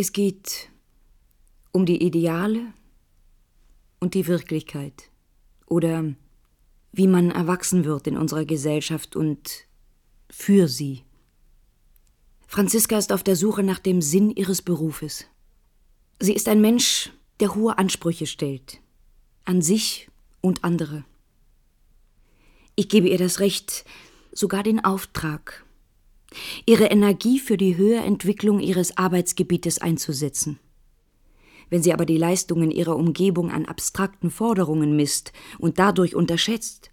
Es geht um die Ideale und die Wirklichkeit oder wie man erwachsen wird in unserer Gesellschaft und für sie. Franziska ist auf der Suche nach dem Sinn ihres Berufes. Sie ist ein Mensch, der hohe Ansprüche stellt, an sich und andere. Ich gebe ihr das Recht, sogar den Auftrag, ihre Energie für die Höherentwicklung ihres Arbeitsgebietes einzusetzen. Wenn sie aber die Leistungen ihrer Umgebung an abstrakten Forderungen misst und dadurch unterschätzt,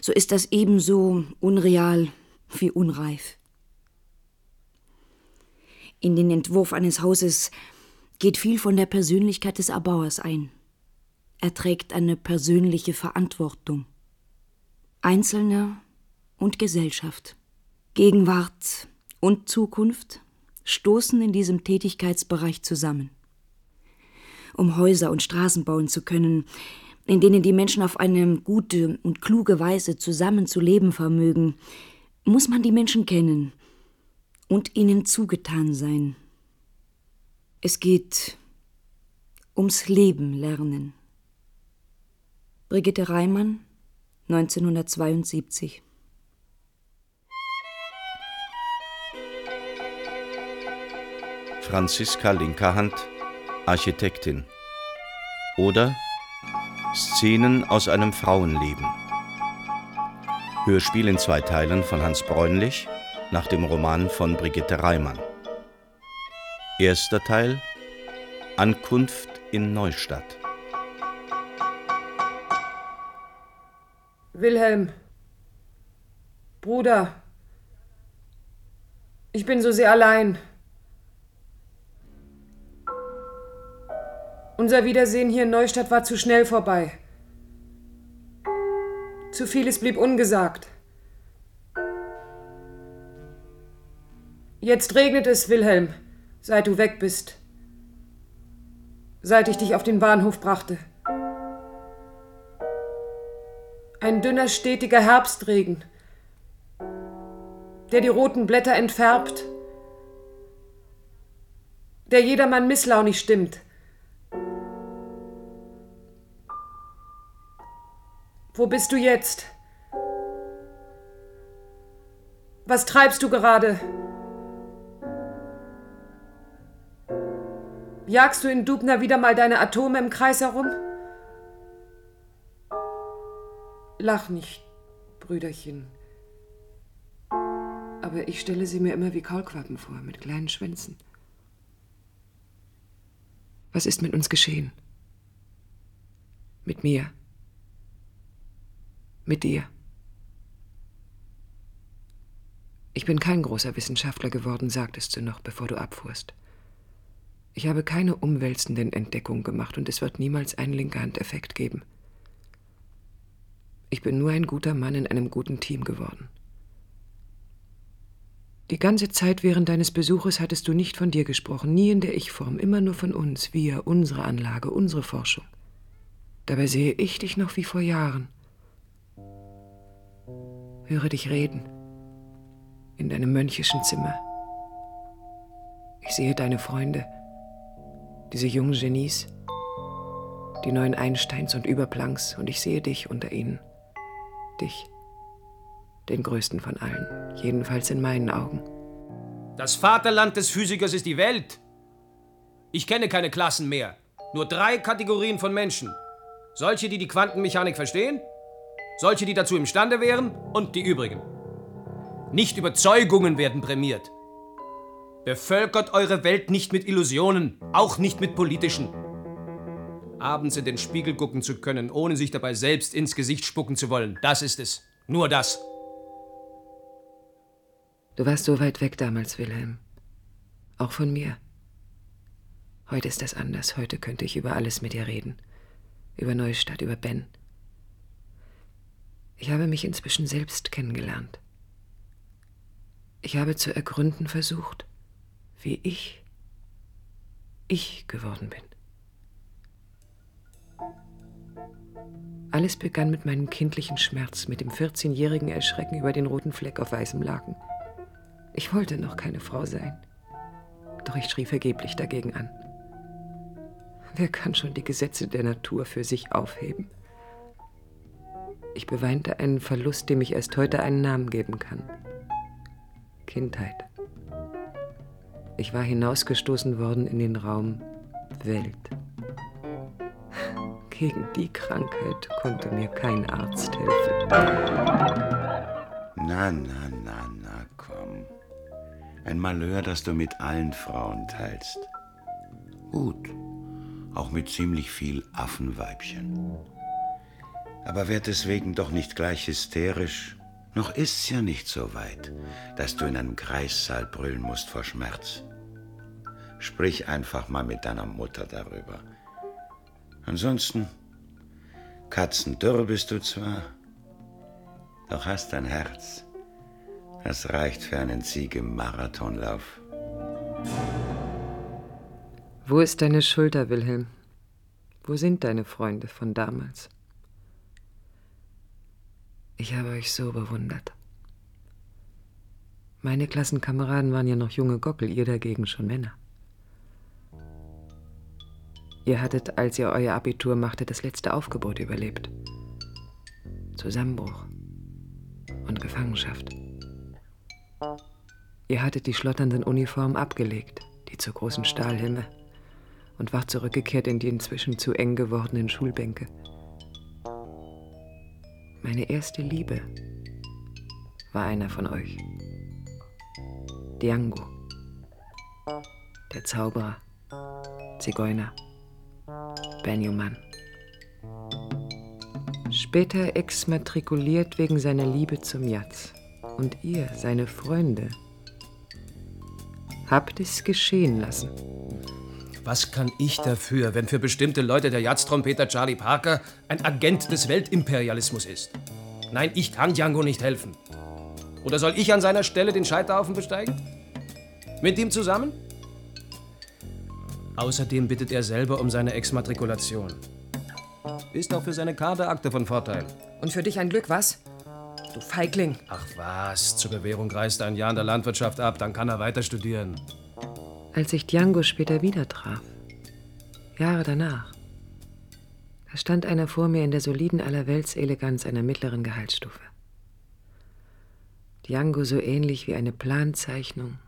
so ist das ebenso unreal wie unreif. In den Entwurf eines Hauses geht viel von der Persönlichkeit des Erbauers ein. Er trägt eine persönliche Verantwortung. Einzelner und Gesellschaft, Gegenwart und Zukunft stoßen in diesem Tätigkeitsbereich zusammen. Um Häuser und Straßen bauen zu können, in denen die Menschen auf eine gute und kluge Weise zusammenzuleben vermögen, muss man die Menschen kennen und ihnen zugetan sein. Es geht ums Leben lernen. Brigitte Reimann, 1972 Franziska Linkerhand, Architektin. Oder Szenen aus einem Frauenleben. Hörspiel in zwei Teilen von Hans Bräunlich nach dem Roman von Brigitte Reimann. Erster Teil Ankunft in Neustadt. Wilhelm, Bruder, ich bin so sehr allein. Unser Wiedersehen hier in Neustadt war zu schnell vorbei. Zu vieles blieb ungesagt. Jetzt regnet es, Wilhelm, seit du weg bist. Seit ich dich auf den Bahnhof brachte. Ein dünner, stetiger Herbstregen, der die roten Blätter entfärbt, der jedermann misslaunig stimmt. Wo bist du jetzt? Was treibst du gerade? Jagst du in Dubna wieder mal deine Atome im Kreis herum? Lach nicht, Brüderchen. Aber ich stelle sie mir immer wie Kaulquappen vor, mit kleinen Schwänzen. Was ist mit uns geschehen? Mit mir? Mit dir. Ich bin kein großer Wissenschaftler geworden, sagtest du noch, bevor du abfuhrst. Ich habe keine umwälzenden Entdeckungen gemacht und es wird niemals einen Linkerhand-Effekt geben. Ich bin nur ein guter Mann in einem guten Team geworden. Die ganze Zeit während deines Besuches hattest du nicht von dir gesprochen, nie in der Ich-Form, immer nur von uns, wir, unsere Anlage, unsere Forschung. Dabei sehe ich dich noch wie vor Jahren höre dich reden in deinem mönchischen Zimmer. Ich sehe deine Freunde, diese jungen Genies, die neuen Einsteins und Überplanks, und ich sehe dich unter ihnen. Dich, den größten von allen, jedenfalls in meinen Augen. Das Vaterland des Physikers ist die Welt. Ich kenne keine Klassen mehr, nur drei Kategorien von Menschen. Solche, die die Quantenmechanik verstehen, solche, die dazu imstande wären und die übrigen. Nicht Überzeugungen werden prämiert. Bevölkert eure Welt nicht mit Illusionen, auch nicht mit politischen. Abends in den Spiegel gucken zu können, ohne sich dabei selbst ins Gesicht spucken zu wollen, das ist es. Nur das. Du warst so weit weg damals, Wilhelm. Auch von mir. Heute ist das anders. Heute könnte ich über alles mit dir reden. Über Neustadt, über Ben. Ich habe mich inzwischen selbst kennengelernt. Ich habe zu ergründen versucht, wie ich ich geworden bin. Alles begann mit meinem kindlichen Schmerz, mit dem 14-jährigen Erschrecken über den roten Fleck auf weißem Laken. Ich wollte noch keine Frau sein. Doch ich schrie vergeblich dagegen an. Wer kann schon die Gesetze der Natur für sich aufheben? Ich beweinte einen Verlust, dem ich erst heute einen Namen geben kann. Kindheit. Ich war hinausgestoßen worden in den Raum Welt. Gegen die Krankheit konnte mir kein Arzt helfen. Na, na, na, na, komm. Ein Malheur, das du mit allen Frauen teilst. Gut, auch mit ziemlich viel Affenweibchen. Aber werd deswegen doch nicht gleich hysterisch. Noch ist's ja nicht so weit, dass du in einem Kreissaal brüllen musst vor Schmerz. Sprich einfach mal mit deiner Mutter darüber. Ansonsten, katzendürr bist du zwar, doch hast ein Herz. Das reicht für einen Sieg im Marathonlauf. Wo ist deine Schulter, Wilhelm? Wo sind deine Freunde von damals? Ich habe euch so bewundert. Meine Klassenkameraden waren ja noch junge Gockel, ihr dagegen schon Männer. Ihr hattet, als ihr euer Abitur machte, das letzte Aufgebot überlebt. Zusammenbruch und Gefangenschaft. Ihr hattet die schlotternden Uniformen abgelegt, die zur großen Stahlhelme, und wart zurückgekehrt in die inzwischen zu eng gewordenen Schulbänke. Meine erste Liebe war einer von euch. Diango. Der Zauberer. Zigeuner. Benjamin. Später exmatrikuliert wegen seiner Liebe zum Jatz. Und ihr, seine Freunde, habt es geschehen lassen. Was kann ich dafür, wenn für bestimmte Leute der Jazztrompeter Charlie Parker ein Agent des Weltimperialismus ist? Nein, ich kann Django nicht helfen. Oder soll ich an seiner Stelle den Scheiterhaufen besteigen? Mit ihm zusammen? Außerdem bittet er selber um seine Exmatrikulation. Ist auch für seine Kaderakte von Vorteil. Und für dich ein Glück, was? Du Feigling. Ach was, zur Bewährung reist er ein Jahr in der Landwirtschaft ab, dann kann er weiter studieren. Als ich Django später wieder traf, Jahre danach, da stand einer vor mir in der soliden Allerweltseleganz einer mittleren Gehaltsstufe. Django so ähnlich wie eine Planzeichnung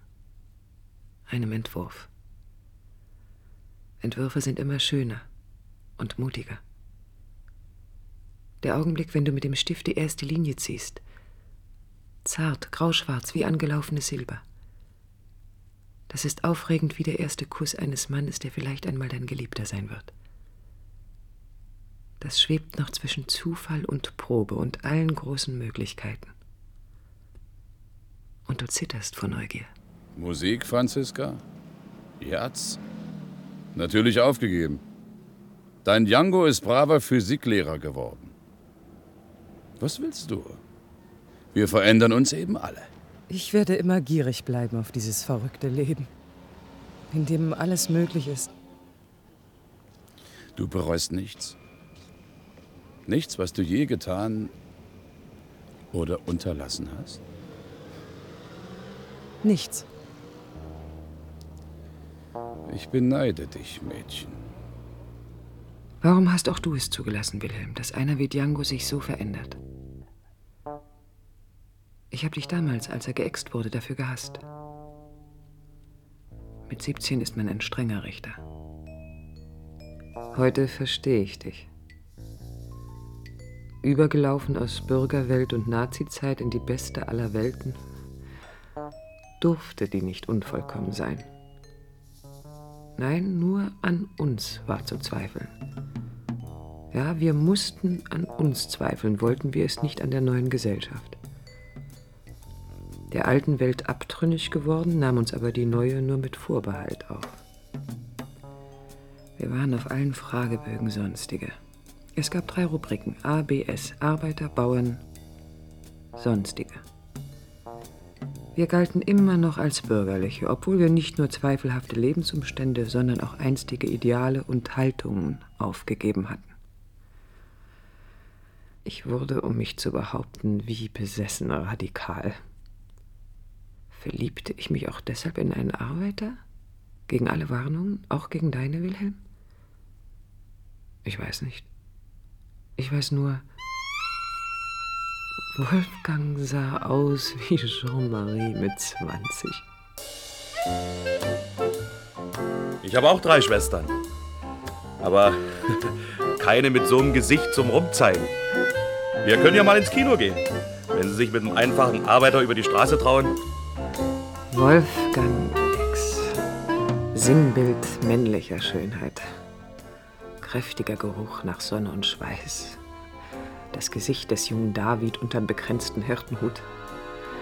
einem Entwurf. Entwürfe sind immer schöner und mutiger. Der Augenblick, wenn du mit dem Stift die erste Linie ziehst, zart, grauschwarz wie angelaufenes Silber. Das ist aufregend wie der erste Kuss eines Mannes, der vielleicht einmal dein Geliebter sein wird. Das schwebt noch zwischen Zufall und Probe und allen großen Möglichkeiten. Und du zitterst vor Neugier. Musik, Franziska? Jatz? Natürlich aufgegeben. Dein Django ist braver Physiklehrer geworden. Was willst du? Wir verändern uns eben alle. Ich werde immer gierig bleiben auf dieses verrückte Leben, in dem alles möglich ist. Du bereust nichts. Nichts, was du je getan oder unterlassen hast? Nichts. Ich beneide dich, Mädchen. Warum hast auch du es zugelassen, Wilhelm, dass einer wie Django sich so verändert? Ich habe dich damals, als er geäxt wurde, dafür gehasst. Mit 17 ist man ein strenger Richter. Heute verstehe ich dich. Übergelaufen aus Bürgerwelt und Nazizeit in die beste aller Welten, durfte die nicht unvollkommen sein. Nein, nur an uns war zu zweifeln. Ja, wir mussten an uns zweifeln, wollten wir es nicht an der neuen Gesellschaft der alten Welt abtrünnig geworden, nahm uns aber die neue nur mit Vorbehalt auf. Wir waren auf allen Fragebögen sonstige. Es gab drei Rubriken: A, B, S, Arbeiter, Bauern, Sonstige. Wir galten immer noch als Bürgerliche, obwohl wir nicht nur zweifelhafte Lebensumstände, sondern auch einstige Ideale und Haltungen aufgegeben hatten. Ich wurde, um mich zu behaupten, wie besessen radikal. Verliebte ich mich auch deshalb in einen Arbeiter? Gegen alle Warnungen, auch gegen deine, Wilhelm? Ich weiß nicht. Ich weiß nur, Wolfgang sah aus wie Jean-Marie mit 20. Ich habe auch drei Schwestern. Aber keine mit so einem Gesicht zum Rumzeigen. Wir können ja mal ins Kino gehen, wenn Sie sich mit einem einfachen Arbeiter über die Straße trauen. Wolfgang X. Sinnbild männlicher Schönheit. Kräftiger Geruch nach Sonne und Schweiß. Das Gesicht des jungen David unterm bekränzten Hirtenhut.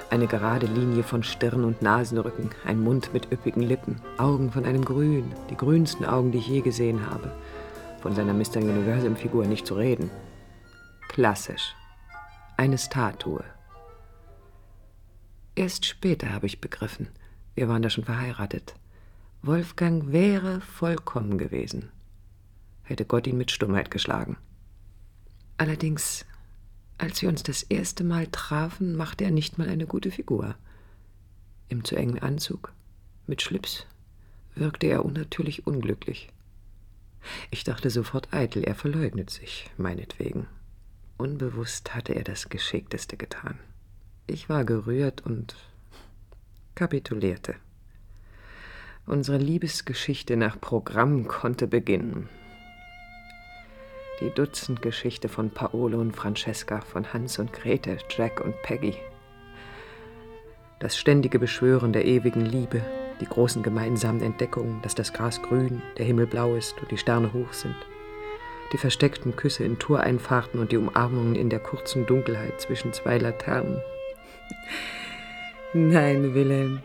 Eine gerade Linie von Stirn und Nasenrücken, ein Mund mit üppigen Lippen, Augen von einem Grün, die grünsten Augen, die ich je gesehen habe. Von seiner Mr. Universum-Figur nicht zu reden. Klassisch. Eine Statue. Erst später habe ich begriffen, wir waren da schon verheiratet. Wolfgang wäre vollkommen gewesen. Hätte Gott ihn mit Stummheit geschlagen. Allerdings, als wir uns das erste Mal trafen, machte er nicht mal eine gute Figur. Im zu engen Anzug, mit Schlips, wirkte er unnatürlich unglücklich. Ich dachte sofort eitel, er verleugnet sich, meinetwegen. Unbewusst hatte er das Geschickteste getan. Ich war gerührt und kapitulierte. Unsere Liebesgeschichte nach Programm konnte beginnen die Dutzendgeschichte von Paolo und Francesca, von Hans und Grete, Jack und Peggy. Das ständige Beschwören der ewigen Liebe, die großen gemeinsamen Entdeckungen, dass das Gras grün, der Himmel blau ist und die Sterne hoch sind. Die versteckten Küsse in Toreinfahrten und die Umarmungen in der kurzen Dunkelheit zwischen zwei Laternen. Nein, Wilhelm,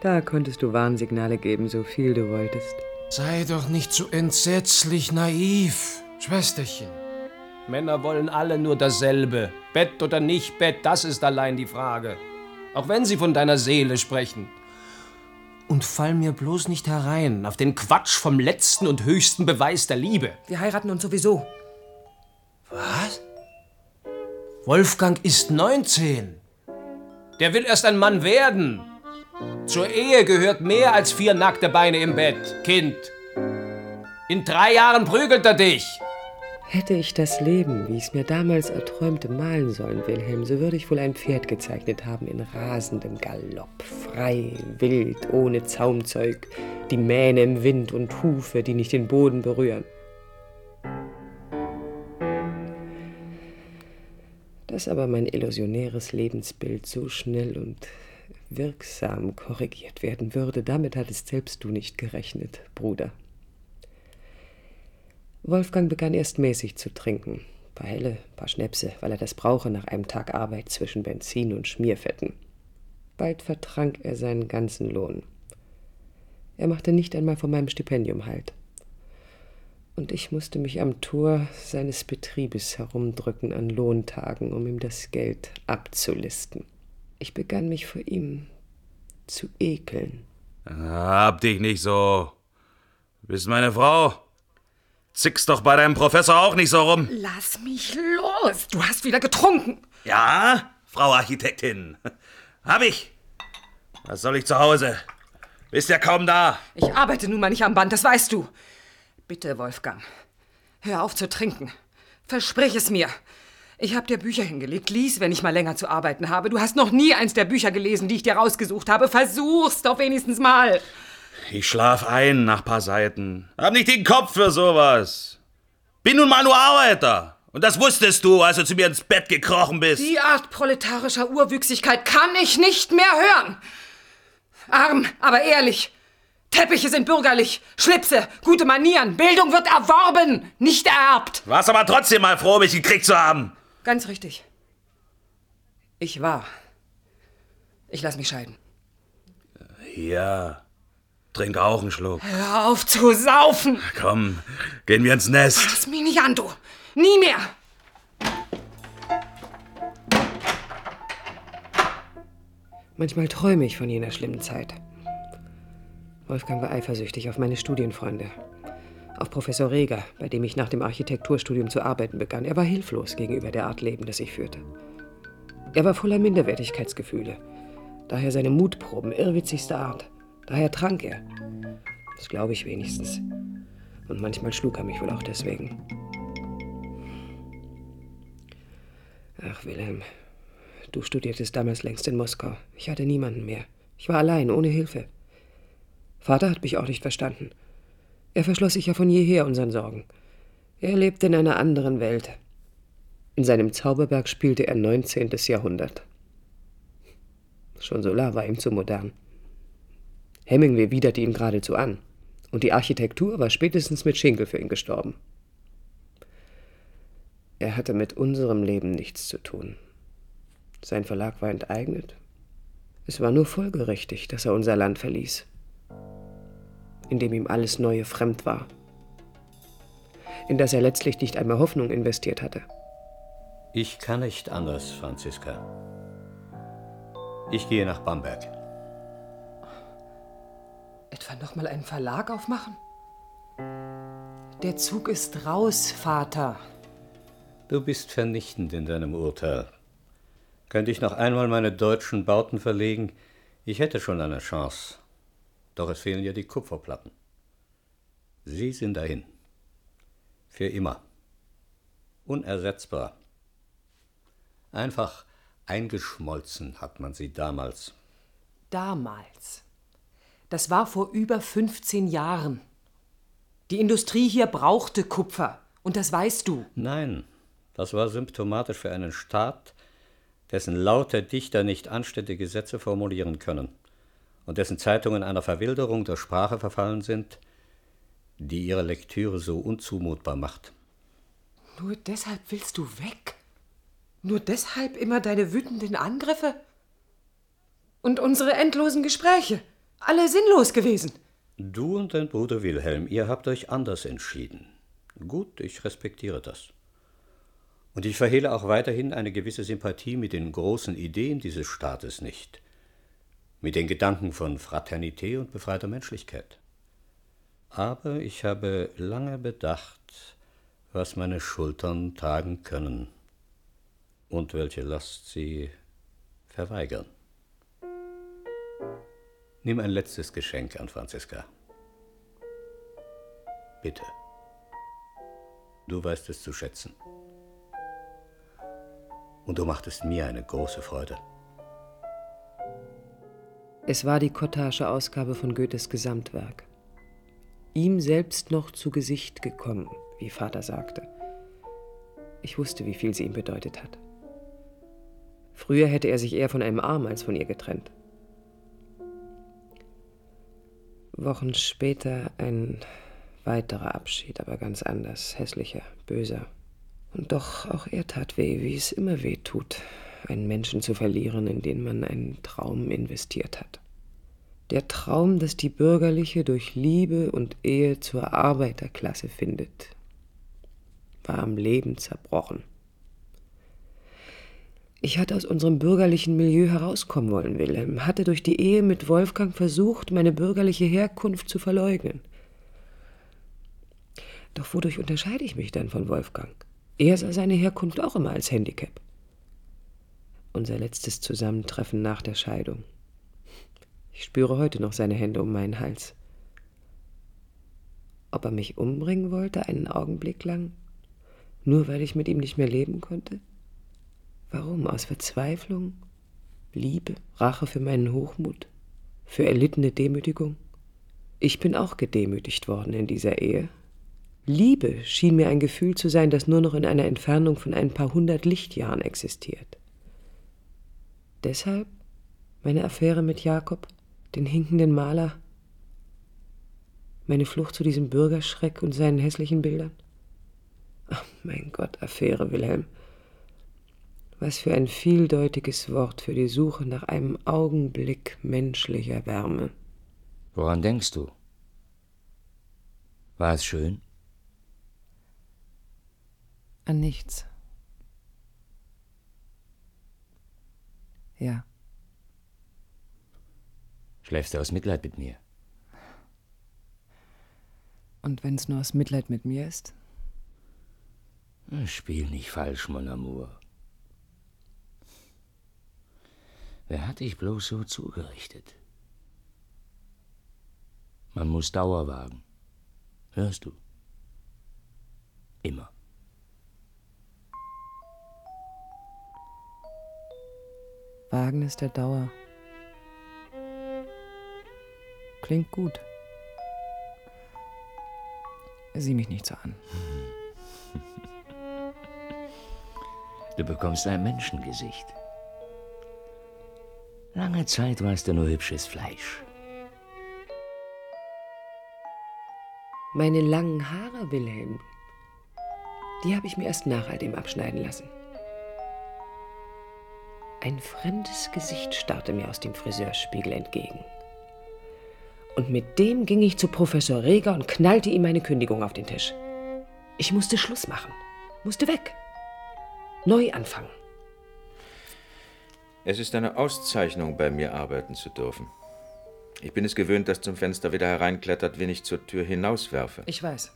da konntest du Warnsignale geben, so viel du wolltest. Sei doch nicht so entsetzlich naiv. Schwesterchen. Männer wollen alle nur dasselbe. Bett oder nicht Bett, das ist allein die Frage. Auch wenn sie von deiner Seele sprechen. Und fall mir bloß nicht herein auf den Quatsch vom letzten und höchsten Beweis der Liebe. Wir heiraten uns sowieso. Was? Wolfgang ist 19. Der will erst ein Mann werden. Zur Ehe gehört mehr als vier nackte Beine im Bett, Kind. In drei Jahren prügelt er dich. Hätte ich das Leben, wie ich es mir damals erträumte, malen sollen, Wilhelm, so würde ich wohl ein Pferd gezeichnet haben in rasendem Galopp, frei, wild, ohne Zaumzeug, die Mähne im Wind und Hufe, die nicht den Boden berühren. Dass aber mein illusionäres Lebensbild so schnell und wirksam korrigiert werden würde, damit hattest selbst du nicht gerechnet, Bruder. Wolfgang begann erst mäßig zu trinken. Paar Helle, paar Schnäpse, weil er das brauche nach einem Tag Arbeit zwischen Benzin und Schmierfetten. Bald vertrank er seinen ganzen Lohn. Er machte nicht einmal von meinem Stipendium Halt. Und ich musste mich am Tor seines Betriebes herumdrücken an Lohntagen, um ihm das Geld abzulisten. Ich begann mich vor ihm zu ekeln. Hab dich nicht so. Du bist meine Frau. Zickst doch bei deinem Professor auch nicht so rum. Lass mich los. Du hast wieder getrunken. Ja, Frau Architektin. Hab ich. Was soll ich zu Hause? Bist ja kaum da. Ich arbeite nun mal nicht am Band, das weißt du. Bitte, Wolfgang. Hör auf zu trinken. Versprich es mir. Ich hab dir Bücher hingelegt. Lies, wenn ich mal länger zu arbeiten habe. Du hast noch nie eins der Bücher gelesen, die ich dir rausgesucht habe. Versuch's doch wenigstens mal. Ich schlaf ein nach paar Seiten. Hab nicht den Kopf für sowas. Bin nun mal nur Arbeiter. Und das wusstest du, als du zu mir ins Bett gekrochen bist. Die Art proletarischer Urwüchsigkeit kann ich nicht mehr hören. Arm, aber ehrlich. Teppiche sind bürgerlich, Schlipse, gute Manieren, Bildung wird erworben, nicht ererbt. Warst aber trotzdem mal froh, mich gekriegt zu haben. Ganz richtig. Ich war. Ich lass mich scheiden. Ja. Trink auch einen Schluck. Hör auf zu saufen! Komm, gehen wir ins Nest. Fass mich nicht an, du! Nie mehr! Manchmal träume ich von jener schlimmen Zeit. Wolfgang war eifersüchtig auf meine Studienfreunde. Auf Professor Reger, bei dem ich nach dem Architekturstudium zu arbeiten begann. Er war hilflos gegenüber der Art Leben, das ich führte. Er war voller Minderwertigkeitsgefühle. Daher seine Mutproben irrwitzigster Art. Daher trank er. Das glaube ich wenigstens. Und manchmal schlug er mich wohl auch deswegen. Ach, Wilhelm, du studiertest damals längst in Moskau. Ich hatte niemanden mehr. Ich war allein, ohne Hilfe. Vater hat mich auch nicht verstanden. Er verschloss sich ja von jeher unseren Sorgen. Er lebte in einer anderen Welt. In seinem Zauberberg spielte er 19. Jahrhundert. Schon Solar war ihm zu modern. Hemingway widerte ihn geradezu an. Und die Architektur war spätestens mit Schinkel für ihn gestorben. Er hatte mit unserem Leben nichts zu tun. Sein Verlag war enteignet. Es war nur folgerichtig, dass er unser Land verließ, in dem ihm alles Neue fremd war, in das er letztlich nicht einmal Hoffnung investiert hatte. Ich kann nicht anders, Franziska. Ich gehe nach Bamberg. Etwa noch mal einen Verlag aufmachen? Der Zug ist raus, Vater. Du bist vernichtend in deinem Urteil. Könnte ich noch einmal meine deutschen Bauten verlegen, ich hätte schon eine Chance. Doch es fehlen ja die Kupferplatten. Sie sind dahin. Für immer. Unersetzbar. Einfach eingeschmolzen hat man sie damals. Damals. Das war vor über 15 Jahren. Die Industrie hier brauchte Kupfer. Und das weißt du. Nein, das war symptomatisch für einen Staat, dessen laute Dichter nicht anständige Gesetze formulieren können und dessen Zeitungen einer Verwilderung der Sprache verfallen sind, die ihre Lektüre so unzumutbar macht. Nur deshalb willst du weg? Nur deshalb immer deine wütenden Angriffe? Und unsere endlosen Gespräche? Alle sinnlos gewesen. Du und dein Bruder Wilhelm, ihr habt euch anders entschieden. Gut, ich respektiere das. Und ich verhehle auch weiterhin eine gewisse Sympathie mit den großen Ideen dieses Staates nicht, mit den Gedanken von Fraternität und befreiter Menschlichkeit. Aber ich habe lange bedacht, was meine Schultern tragen können und welche Last sie verweigern. Nimm ein letztes Geschenk an Franziska. Bitte. Du weißt es zu schätzen. Und du machtest mir eine große Freude. Es war die Cottage-Ausgabe von Goethes Gesamtwerk. Ihm selbst noch zu Gesicht gekommen, wie Vater sagte. Ich wusste, wie viel sie ihm bedeutet hat. Früher hätte er sich eher von einem Arm als von ihr getrennt. Wochen später ein weiterer Abschied, aber ganz anders, hässlicher, böser. Und doch auch er tat weh, wie es immer weh tut, einen Menschen zu verlieren, in den man einen Traum investiert hat. Der Traum, dass die bürgerliche durch Liebe und Ehe zur Arbeiterklasse findet, war am Leben zerbrochen. Ich hatte aus unserem bürgerlichen Milieu herauskommen wollen, Wilhelm, hatte durch die Ehe mit Wolfgang versucht, meine bürgerliche Herkunft zu verleugnen. Doch wodurch unterscheide ich mich dann von Wolfgang? Er sah seine Herkunft auch immer als Handicap. Unser letztes Zusammentreffen nach der Scheidung. Ich spüre heute noch seine Hände um meinen Hals. Ob er mich umbringen wollte, einen Augenblick lang, nur weil ich mit ihm nicht mehr leben konnte? Warum? Aus Verzweiflung? Liebe? Rache für meinen Hochmut? Für erlittene Demütigung? Ich bin auch gedemütigt worden in dieser Ehe. Liebe schien mir ein Gefühl zu sein, das nur noch in einer Entfernung von ein paar hundert Lichtjahren existiert. Deshalb meine Affäre mit Jakob, den hinkenden Maler, meine Flucht zu diesem Bürgerschreck und seinen hässlichen Bildern? Ach, mein Gott, Affäre, Wilhelm. Was für ein vieldeutiges Wort für die Suche nach einem Augenblick menschlicher Wärme. Woran denkst du? War es schön? An nichts. Ja. Schläfst du aus Mitleid mit mir? Und wenn es nur aus Mitleid mit mir ist? Spiel nicht falsch, mon amour. Wer hat dich bloß so zugerichtet? Man muss Dauer wagen. Hörst du? Immer. Wagnis der Dauer. Klingt gut. Sieh mich nicht so an. Du bekommst ein Menschengesicht. Lange Zeit warst du nur hübsches Fleisch. Meine langen Haare, Wilhelm, die habe ich mir erst nach all dem abschneiden lassen. Ein fremdes Gesicht starrte mir aus dem Friseurspiegel entgegen. Und mit dem ging ich zu Professor Reger und knallte ihm meine Kündigung auf den Tisch. Ich musste Schluss machen, musste weg, neu anfangen. Es ist eine Auszeichnung, bei mir arbeiten zu dürfen. Ich bin es gewöhnt, dass zum Fenster wieder hereinklettert, wenn ich zur Tür hinauswerfe. Ich weiß.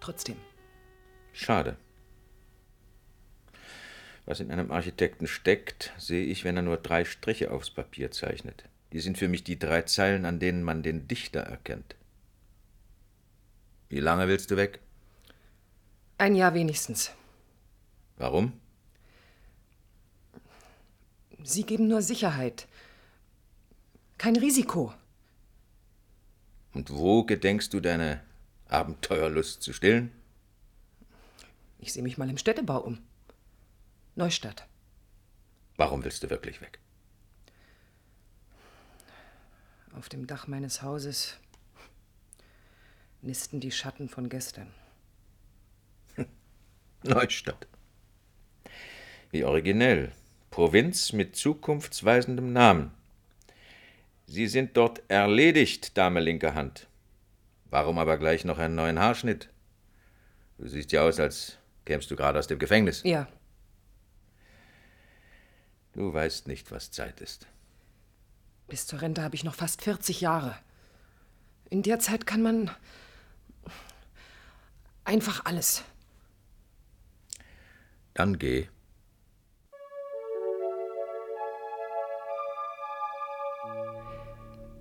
Trotzdem. Schade. Was in einem Architekten steckt, sehe ich, wenn er nur drei Striche aufs Papier zeichnet. Die sind für mich die drei Zeilen, an denen man den Dichter erkennt. Wie lange willst du weg? Ein Jahr wenigstens. Warum? Sie geben nur Sicherheit. Kein Risiko. Und wo gedenkst du deine Abenteuerlust zu stillen? Ich sehe mich mal im Städtebau um. Neustadt. Warum willst du wirklich weg? Auf dem Dach meines Hauses nisten die Schatten von gestern. Neustadt. Wie originell. Provinz mit zukunftsweisendem Namen. Sie sind dort erledigt, Dame linke Hand. Warum aber gleich noch einen neuen Haarschnitt? Du siehst ja aus, als kämst du gerade aus dem Gefängnis. Ja. Du weißt nicht, was Zeit ist. Bis zur Rente habe ich noch fast 40 Jahre. In der Zeit kann man einfach alles. Dann geh.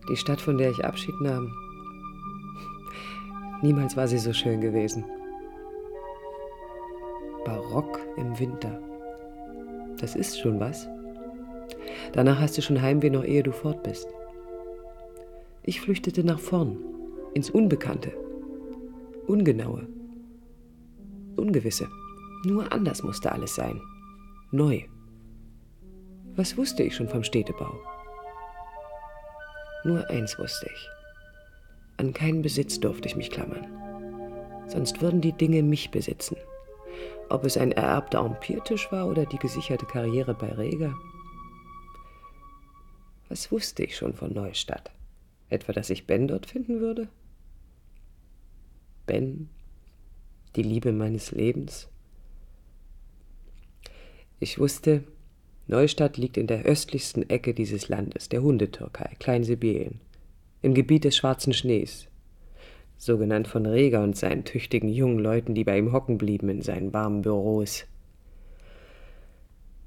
Die Stadt, von der ich Abschied nahm. Niemals war sie so schön gewesen. Barock im Winter. Das ist schon was. Danach hast du schon Heimweh noch ehe du fort bist. Ich flüchtete nach vorn, ins Unbekannte, Ungenaue, Ungewisse. Nur anders musste alles sein. Neu. Was wusste ich schon vom Städtebau? Nur eins wusste ich. An keinen Besitz durfte ich mich klammern. Sonst würden die Dinge mich besitzen. Ob es ein ererbter Empirtisch war oder die gesicherte Karriere bei Reger. Was wusste ich schon von Neustadt? Etwa, dass ich Ben dort finden würde? Ben, die Liebe meines Lebens? Ich wusste, Neustadt liegt in der östlichsten Ecke dieses Landes, der Hundetürkei, Kleinsibirien, im Gebiet des schwarzen Schnees, so genannt von Reger und seinen tüchtigen jungen Leuten, die bei ihm hocken blieben in seinen warmen Büros.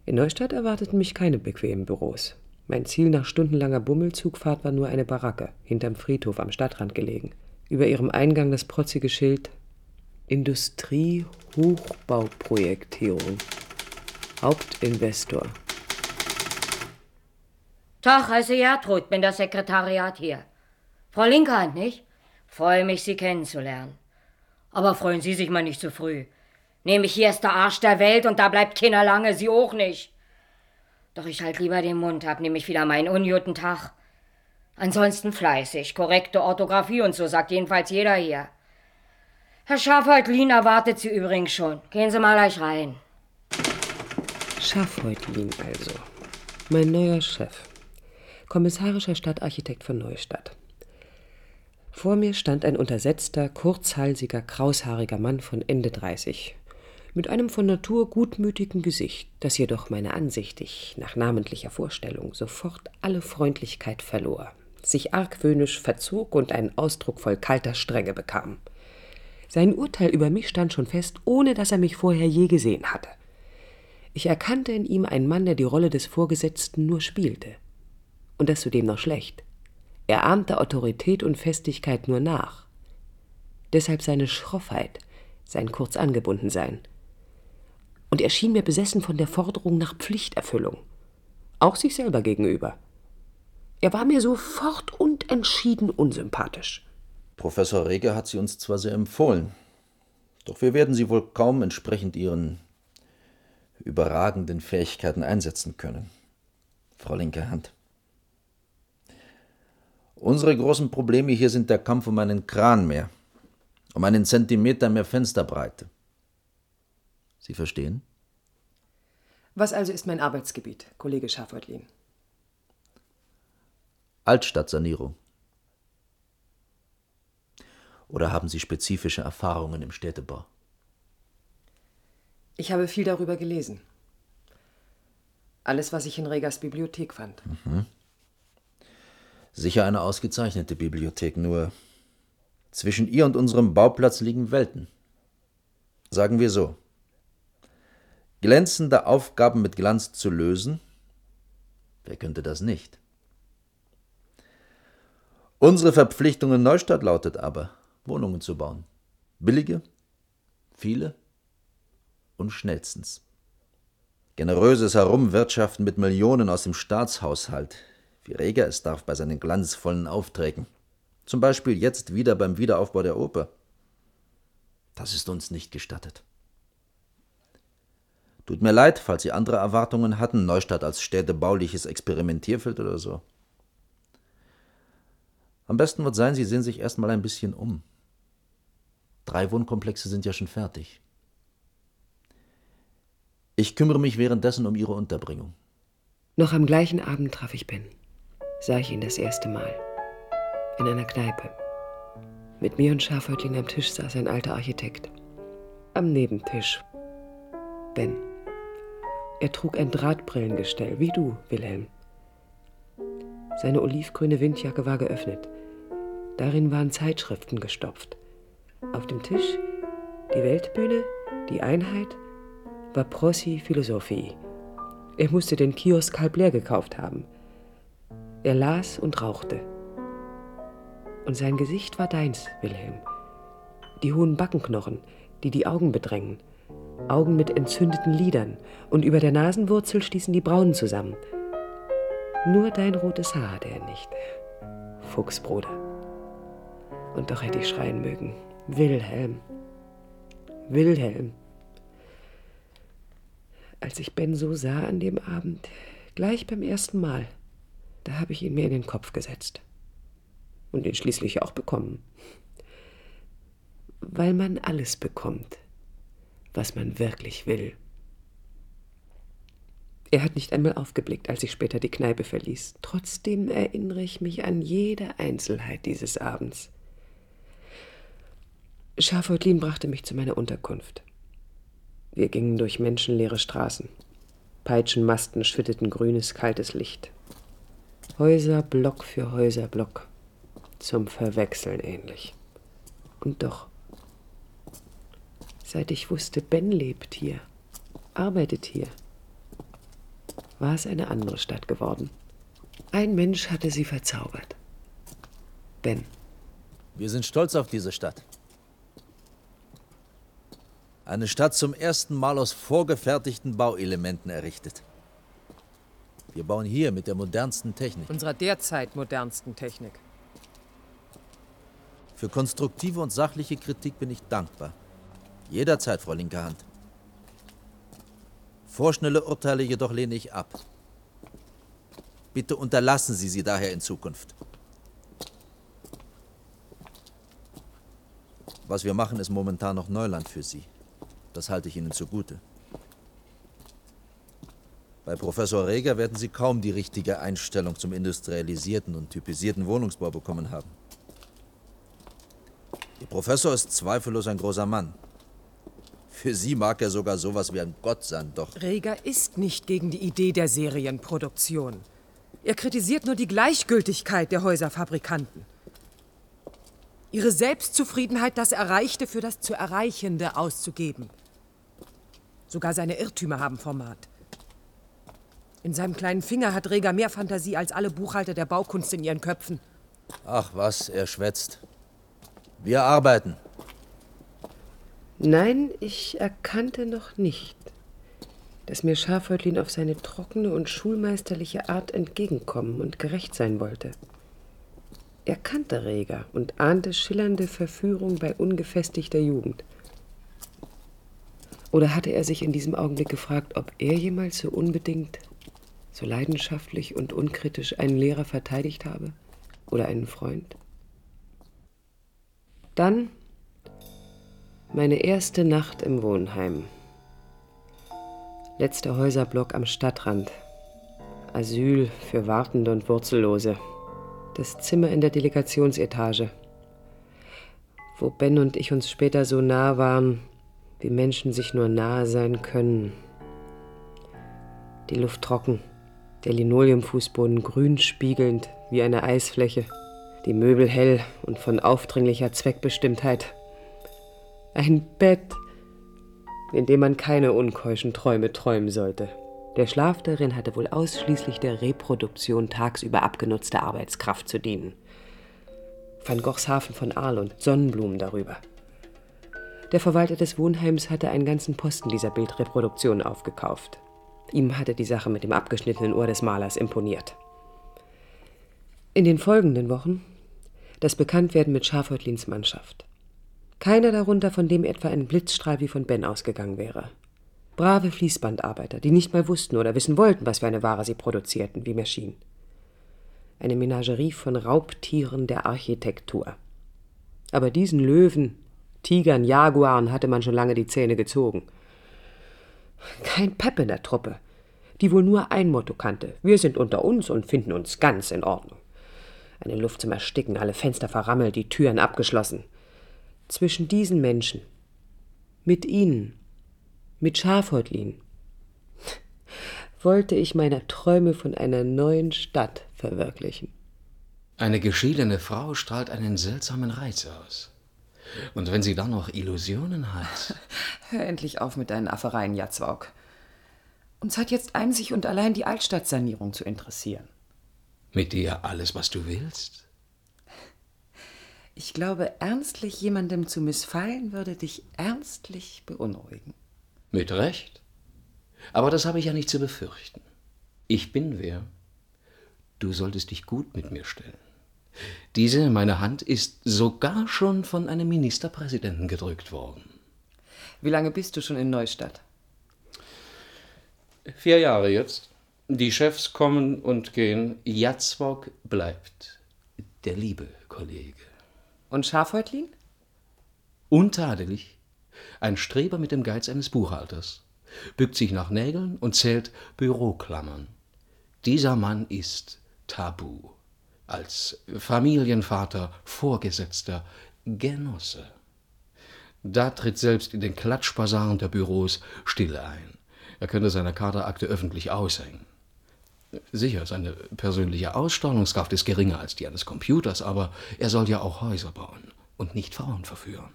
In Neustadt erwarteten mich keine bequemen Büros. Mein Ziel nach stundenlanger Bummelzugfahrt war nur eine Baracke, hinterm Friedhof am Stadtrand gelegen. Über ihrem Eingang das protzige Schild Industrie Hochbauprojektierung. Hauptinvestor. Tag, heiße Gertrud, bin das Sekretariat hier. Frau Linkhand, nicht? Freue mich, Sie kennenzulernen. Aber freuen Sie sich mal nicht zu früh. Nämlich hier ist der Arsch der Welt und da bleibt keiner lange, Sie auch nicht. Doch ich halt lieber den Mund, hab nämlich wieder meinen unguten Tag. Ansonsten fleißig, korrekte Orthographie und so, sagt jedenfalls jeder hier. Herr Schafhäutlin erwartet Sie übrigens schon. Gehen Sie mal gleich rein. Schafhäutlin also. Mein neuer Chef. Kommissarischer Stadtarchitekt von Neustadt. Vor mir stand ein untersetzter, kurzhalsiger, kraushaariger Mann von Ende 30, mit einem von Natur gutmütigen Gesicht, das jedoch meiner ansichtig, nach namentlicher Vorstellung, sofort alle Freundlichkeit verlor, sich argwöhnisch verzog und einen Ausdruck voll kalter Strenge bekam. Sein Urteil über mich stand schon fest, ohne dass er mich vorher je gesehen hatte. Ich erkannte in ihm einen Mann, der die Rolle des Vorgesetzten nur spielte. Und das zudem noch schlecht. Er ahmte Autorität und Festigkeit nur nach. Deshalb seine Schroffheit, sein kurz angebunden sein. Und er schien mir besessen von der Forderung nach Pflichterfüllung. Auch sich selber gegenüber. Er war mir sofort und entschieden unsympathisch. Professor Reger hat sie uns zwar sehr empfohlen, doch wir werden sie wohl kaum entsprechend ihren überragenden Fähigkeiten einsetzen können. Frau linke Hand. Unsere großen Probleme hier sind der Kampf um einen Kran mehr, um einen Zentimeter mehr Fensterbreite. Sie verstehen? Was also ist mein Arbeitsgebiet, Kollege Schafeutlin? Altstadtsanierung. Oder haben Sie spezifische Erfahrungen im Städtebau? Ich habe viel darüber gelesen. Alles, was ich in Regers Bibliothek fand. Mhm. Sicher eine ausgezeichnete Bibliothek, nur zwischen ihr und unserem Bauplatz liegen Welten. Sagen wir so. Glänzende Aufgaben mit Glanz zu lösen, wer könnte das nicht? Unsere Verpflichtung in Neustadt lautet aber, Wohnungen zu bauen. Billige, viele und schnellstens. Generöses Herumwirtschaften mit Millionen aus dem Staatshaushalt, wie Reger es darf bei seinen glanzvollen Aufträgen. Zum Beispiel jetzt wieder beim Wiederaufbau der Oper. Das ist uns nicht gestattet. Tut mir leid, falls Sie andere Erwartungen hatten, Neustadt als städtebauliches Experimentierfeld oder so. Am besten wird sein, Sie sehen sich erstmal ein bisschen um. Drei Wohnkomplexe sind ja schon fertig. Ich kümmere mich währenddessen um Ihre Unterbringung. Noch am gleichen Abend traf ich Ben. Sah ich ihn das erste Mal. In einer Kneipe. Mit mir und Schafhäutling am Tisch saß ein alter Architekt. Am Nebentisch. Ben. Er trug ein Drahtbrillengestell, wie du, Wilhelm. Seine olivgrüne Windjacke war geöffnet. Darin waren Zeitschriften gestopft. Auf dem Tisch die Weltbühne, die Einheit, war Prossi Philosophie. Er musste den Kiosk halb leer gekauft haben. Er las und rauchte. Und sein Gesicht war deins, Wilhelm. Die hohen Backenknochen, die die Augen bedrängen. Augen mit entzündeten Lidern. Und über der Nasenwurzel stießen die Brauen zusammen. Nur dein rotes Haar hatte er nicht. Fuchsbruder. Und doch hätte ich schreien mögen. Wilhelm. Wilhelm. Als ich Ben so sah an dem Abend, gleich beim ersten Mal, da habe ich ihn mir in den Kopf gesetzt. Und ihn schließlich auch bekommen. Weil man alles bekommt, was man wirklich will. Er hat nicht einmal aufgeblickt, als ich später die Kneipe verließ. Trotzdem erinnere ich mich an jede Einzelheit dieses Abends. Schafeutlin brachte mich zu meiner Unterkunft. Wir gingen durch menschenleere Straßen. Peitschenmasten schütteten grünes, kaltes Licht. Häuser Block für Häuser Block. Zum Verwechseln ähnlich. Und doch. Seit ich wusste, Ben lebt hier, arbeitet hier, war es eine andere Stadt geworden. Ein Mensch hatte sie verzaubert. Ben. Wir sind stolz auf diese Stadt. Eine Stadt zum ersten Mal aus vorgefertigten Bauelementen errichtet. Wir bauen hier mit der modernsten Technik. Unserer derzeit modernsten Technik. Für konstruktive und sachliche Kritik bin ich dankbar. Jederzeit, Frau linke Hand. Vorschnelle Urteile jedoch lehne ich ab. Bitte unterlassen Sie sie daher in Zukunft. Was wir machen, ist momentan noch Neuland für Sie. Das halte ich Ihnen zugute. Bei Professor Reger werden Sie kaum die richtige Einstellung zum industrialisierten und typisierten Wohnungsbau bekommen haben. Ihr Professor ist zweifellos ein großer Mann. Für Sie mag er sogar sowas wie ein Gott sein, doch. Reger ist nicht gegen die Idee der Serienproduktion. Er kritisiert nur die Gleichgültigkeit der Häuserfabrikanten. Ihre Selbstzufriedenheit, das Erreichte für das zu Erreichende auszugeben. Sogar seine Irrtümer haben Format. In seinem kleinen Finger hat Reger mehr Fantasie als alle Buchhalter der Baukunst in ihren Köpfen. Ach was, er schwätzt. Wir arbeiten. Nein, ich erkannte noch nicht, dass mir Schafhäutlin auf seine trockene und schulmeisterliche Art entgegenkommen und gerecht sein wollte. Er kannte Reger und ahnte schillernde Verführung bei ungefestigter Jugend. Oder hatte er sich in diesem Augenblick gefragt, ob er jemals so unbedingt, so leidenschaftlich und unkritisch einen Lehrer verteidigt habe? Oder einen Freund? Dann meine erste Nacht im Wohnheim. Letzter Häuserblock am Stadtrand. Asyl für Wartende und Wurzellose. Das Zimmer in der Delegationsetage. Wo Ben und ich uns später so nah waren, wie Menschen sich nur nahe sein können. Die Luft trocken, der Linoleumfußboden grün spiegelnd wie eine Eisfläche, die Möbel hell und von aufdringlicher Zweckbestimmtheit. Ein Bett, in dem man keine unkeuschen Träume träumen sollte. Der Schlaf darin hatte wohl ausschließlich der Reproduktion tagsüber abgenutzter Arbeitskraft zu dienen. Van Goghs Hafen von Aal und Sonnenblumen darüber. Der Verwalter des Wohnheims hatte einen ganzen Posten dieser Bildreproduktion aufgekauft. Ihm hatte die Sache mit dem abgeschnittenen Ohr des Malers imponiert. In den folgenden Wochen das Bekanntwerden mit Schafhäutlins Mannschaft. Keiner darunter, von dem etwa ein Blitzstrahl wie von Ben ausgegangen wäre. Brave Fließbandarbeiter, die nicht mal wussten oder wissen wollten, was für eine Ware sie produzierten, wie mir schien. Eine Menagerie von Raubtieren der Architektur. Aber diesen Löwen, Tigern, Jaguaren hatte man schon lange die Zähne gezogen. Kein Pep in der Truppe, die wohl nur ein Motto kannte. Wir sind unter uns und finden uns ganz in Ordnung. Eine Luft zum Ersticken, alle Fenster verrammelt, die Türen abgeschlossen. Zwischen diesen Menschen, mit ihnen, mit Schafhäutlin, wollte ich meine Träume von einer neuen Stadt verwirklichen. Eine geschiedene Frau strahlt einen seltsamen Reiz aus. Und wenn sie dann noch Illusionen hat. Hör endlich auf mit deinen Affereien, Jatzwauk. Uns hat jetzt einzig und allein die Altstadtsanierung zu interessieren. Mit dir alles, was du willst? Ich glaube, ernstlich jemandem zu missfallen, würde dich ernstlich beunruhigen. Mit Recht. Aber das habe ich ja nicht zu befürchten. Ich bin wer. Du solltest dich gut mit mir stellen. Diese, meine Hand, ist sogar schon von einem Ministerpräsidenten gedrückt worden. Wie lange bist du schon in Neustadt? Vier Jahre jetzt. Die Chefs kommen und gehen. Jatzwok bleibt. Der liebe Kollege. Und Schafhäutlin? Untadelig. Ein Streber mit dem Geiz eines Buchhalters. Bückt sich nach Nägeln und zählt Büroklammern. Dieser Mann ist tabu als Familienvater, Vorgesetzter, Genosse. Da tritt selbst in den Klatschbasaren der Büros Stille ein. Er könnte seine Kaderakte öffentlich aushängen. Sicher, seine persönliche Ausstrahlungskraft ist geringer als die eines Computers, aber er soll ja auch Häuser bauen und nicht Frauen verführen.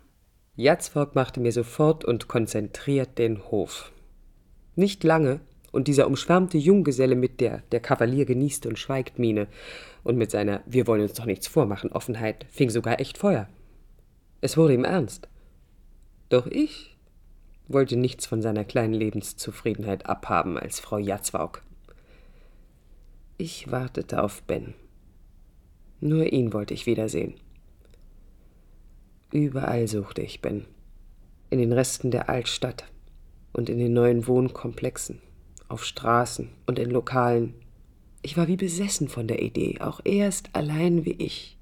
Jatzvolk machte mir sofort und konzentriert den Hof. Nicht lange, und dieser umschwärmte Junggeselle mit der der Kavalier genießt und schweigt Miene und mit seiner Wir wollen uns doch nichts vormachen Offenheit fing sogar echt Feuer. Es wurde ihm ernst. Doch ich wollte nichts von seiner kleinen Lebenszufriedenheit abhaben als Frau Jatzwauk. Ich wartete auf Ben. Nur ihn wollte ich wiedersehen. Überall suchte ich Ben. In den Resten der Altstadt und in den neuen Wohnkomplexen auf Straßen und in Lokalen. Ich war wie besessen von der Idee, auch er ist allein wie ich.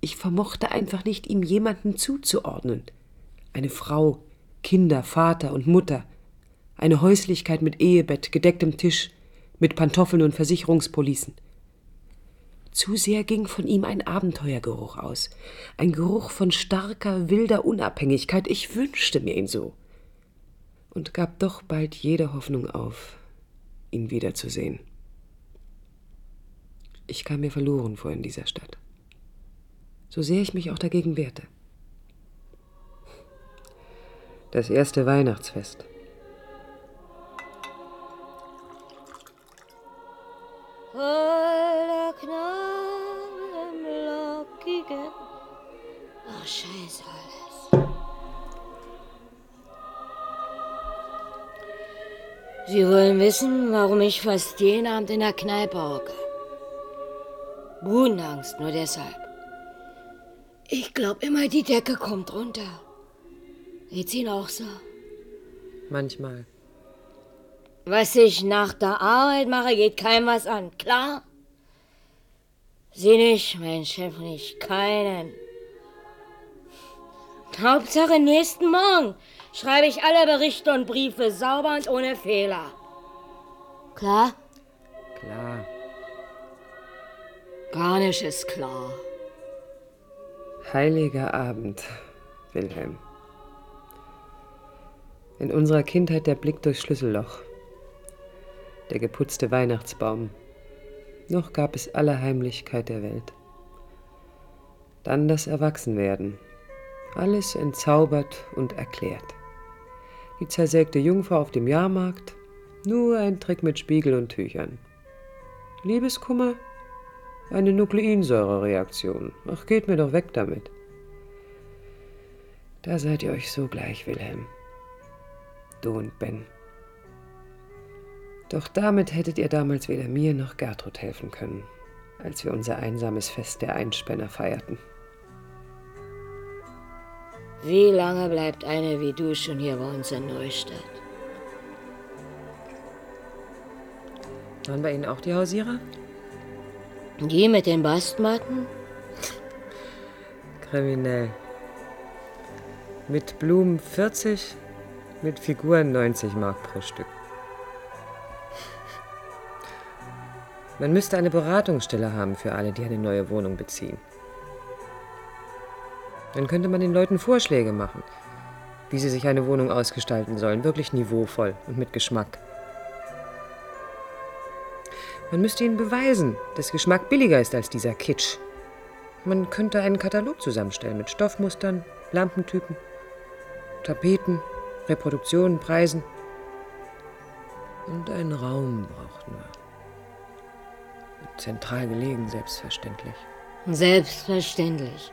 Ich vermochte einfach nicht, ihm jemanden zuzuordnen. Eine Frau, Kinder, Vater und Mutter. Eine Häuslichkeit mit Ehebett, gedecktem Tisch, mit Pantoffeln und Versicherungspolicen. Zu sehr ging von ihm ein Abenteuergeruch aus, ein Geruch von starker, wilder Unabhängigkeit. Ich wünschte mir ihn so. Und gab doch bald jede Hoffnung auf ihn wiederzusehen. Ich kam mir verloren vor in dieser Stadt. So sehr ich mich auch dagegen wehrte. Das erste Weihnachtsfest. voller im lockigen. Ach, scheiß alles. Sie wollen wissen, warum ich fast jeden Abend in der Kneipe hocke. Budenangst, nur deshalb. Ich glaub immer, die Decke kommt runter. Geht's Ihnen auch so? Manchmal. Was ich nach der Arbeit mache, geht keinem was an, klar? Sie nicht, mein Chef nicht, keinen. Hauptsache nächsten Morgen schreibe ich alle Berichte und Briefe sauber und ohne Fehler. Klar? Klar. Gar nicht ist klar. Heiliger Abend, Wilhelm. In unserer Kindheit der Blick durchs Schlüsselloch. Der geputzte Weihnachtsbaum. Noch gab es alle Heimlichkeit der Welt. Dann das Erwachsenwerden. Alles entzaubert und erklärt. Die zersägte Jungfrau auf dem Jahrmarkt. Nur ein Trick mit Spiegel und Tüchern. Liebeskummer? Eine Nukleinsäurereaktion. Ach, geht mir doch weg damit. Da seid ihr euch so gleich, Wilhelm. Du und Ben. Doch damit hättet ihr damals weder mir noch Gertrud helfen können, als wir unser einsames Fest der Einspänner feierten. Wie lange bleibt eine wie du schon hier bei uns in Neustadt? Waren bei Ihnen auch die Hausierer? Die mit den Bastmatten? Kriminell. Mit Blumen 40, mit Figuren 90 Mark pro Stück. Man müsste eine Beratungsstelle haben für alle, die eine neue Wohnung beziehen. Dann könnte man den Leuten Vorschläge machen, wie sie sich eine Wohnung ausgestalten sollen, wirklich niveauvoll und mit Geschmack. Man müsste ihnen beweisen, dass Geschmack billiger ist als dieser Kitsch. Man könnte einen Katalog zusammenstellen mit Stoffmustern, Lampentypen, Tapeten, Reproduktionen, Preisen. Und einen Raum brauchten wir. Zentral gelegen, selbstverständlich. Selbstverständlich.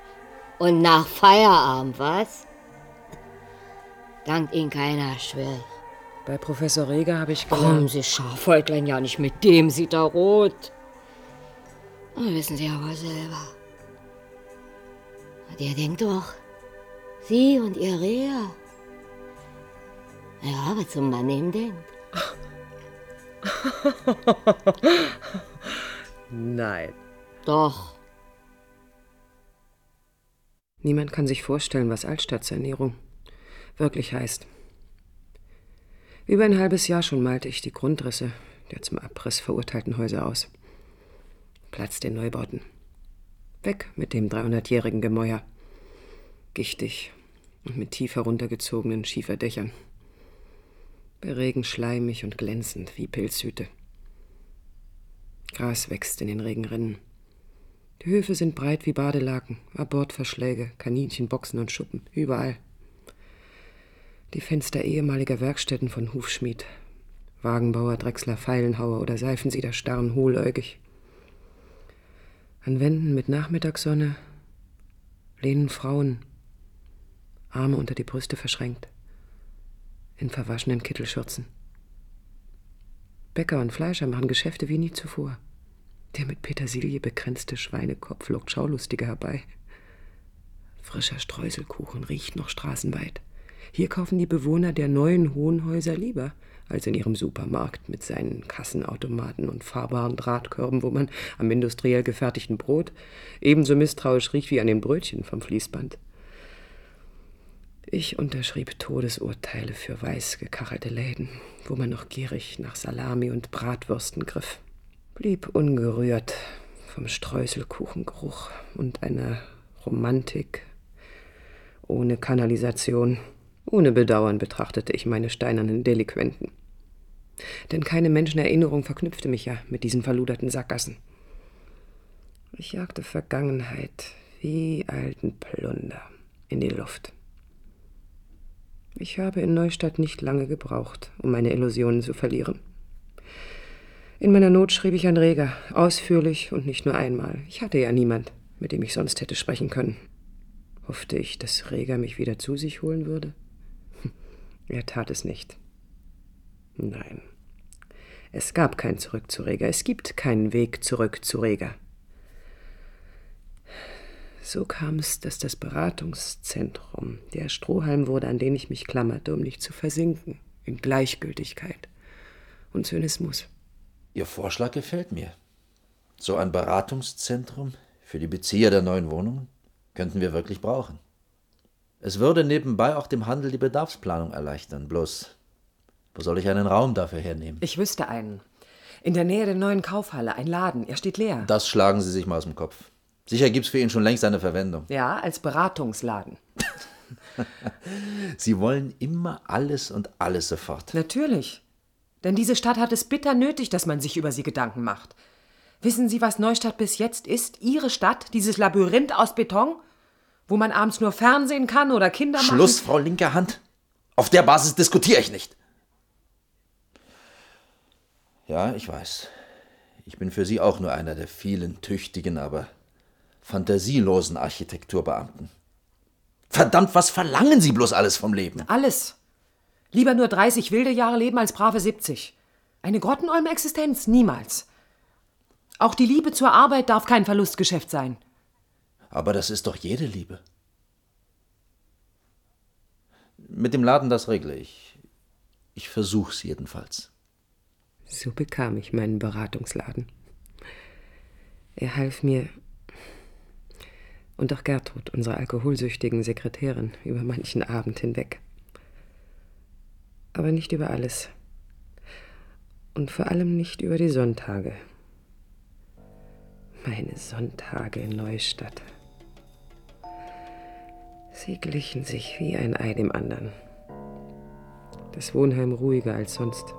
Und nach Feierabend, was? Dankt Ihnen keiner, schwör ich. Bei Professor Reger habe ich gelernt... Kommen Sie, Schafhäutlein, ja nicht mit dem sieht er rot. Das wissen Sie aber selber. Der denkt doch, Sie und Ihr Reher. Ja, was zum Mann eben denkt. Nein. Doch. Niemand kann sich vorstellen, was Altstadtsanierung wirklich heißt. Über ein halbes Jahr schon malte ich die Grundrisse der zum Abriss verurteilten Häuser aus. Platz den Neubauten. Weg mit dem 300-jährigen Gemäuer. Gichtig und mit tief heruntergezogenen Schieferdächern. Bei Regen schleimig und glänzend wie Pilzhüte. Gras wächst in den Regenrinnen. Die Höfe sind breit wie Badelaken, Abortverschläge, Kaninchen, Boxen und Schuppen, überall. Die Fenster ehemaliger Werkstätten von Hufschmied. Wagenbauer, Drechsler, Feilenhauer oder Seifensieder starren hohläugig. An Wänden mit Nachmittagssonne lehnen Frauen, Arme unter die Brüste verschränkt, in verwaschenen Kittelschürzen. Bäcker und Fleischer machen Geschäfte wie nie zuvor. Der mit Petersilie bekränzte Schweinekopf lockt Schaulustige herbei. Frischer Streuselkuchen riecht noch straßenweit. Hier kaufen die Bewohner der neuen Hohenhäuser lieber als in ihrem Supermarkt mit seinen Kassenautomaten und fahrbaren Drahtkörben, wo man am industriell gefertigten Brot ebenso misstrauisch riecht wie an den Brötchen vom Fließband. Ich unterschrieb Todesurteile für weiß gekachelte Läden, wo man noch gierig nach Salami und Bratwürsten griff blieb ungerührt vom Streuselkuchengeruch und einer Romantik ohne Kanalisation. Ohne Bedauern betrachtete ich meine steinernen Delinquenten. Denn keine Menschenerinnerung verknüpfte mich ja mit diesen verluderten Sackgassen. Ich jagte Vergangenheit wie alten Plunder in die Luft. Ich habe in Neustadt nicht lange gebraucht, um meine Illusionen zu verlieren. In meiner Not schrieb ich an Reger, ausführlich und nicht nur einmal. Ich hatte ja niemand, mit dem ich sonst hätte sprechen können. Hoffte ich, dass Reger mich wieder zu sich holen würde? Er tat es nicht. Nein, Es gab kein Zurück zu Reger. Es gibt keinen Weg zurück zu Reger. So kam es, dass das Beratungszentrum der Strohhalm wurde, an den ich mich klammerte, um nicht zu versinken in Gleichgültigkeit und Zynismus. Ihr Vorschlag gefällt mir. So ein Beratungszentrum für die Bezieher der neuen Wohnungen könnten wir wirklich brauchen. Es würde nebenbei auch dem Handel die Bedarfsplanung erleichtern. Bloß, wo soll ich einen Raum dafür hernehmen? Ich wüsste einen. In der Nähe der neuen Kaufhalle, ein Laden. Er steht leer. Das schlagen Sie sich mal aus dem Kopf. Sicher gibt's für ihn schon längst eine Verwendung. Ja, als Beratungsladen. Sie wollen immer alles und alles sofort. Natürlich. Denn diese Stadt hat es bitter nötig, dass man sich über sie Gedanken macht. Wissen Sie, was Neustadt bis jetzt ist? Ihre Stadt, dieses Labyrinth aus Beton, wo man abends nur Fernsehen kann oder Kinder machen. Schluss, Frau linke Hand. Auf der Basis diskutiere ich nicht. Ja, ich weiß. Ich bin für Sie auch nur einer der vielen tüchtigen, aber fantasielosen Architekturbeamten. Verdammt, was verlangen Sie bloß alles vom Leben? Alles. Lieber nur 30 wilde Jahre leben als brave 70. Eine grottenolme Existenz, niemals. Auch die Liebe zur Arbeit darf kein Verlustgeschäft sein. Aber das ist doch jede Liebe. Mit dem Laden, das regle ich. Ich versuch's jedenfalls. So bekam ich meinen Beratungsladen. Er half mir und auch Gertrud, unserer alkoholsüchtigen Sekretärin, über manchen Abend hinweg. Aber nicht über alles. Und vor allem nicht über die Sonntage. Meine Sonntage in Neustadt. Sie glichen sich wie ein Ei dem anderen. Das Wohnheim ruhiger als sonst.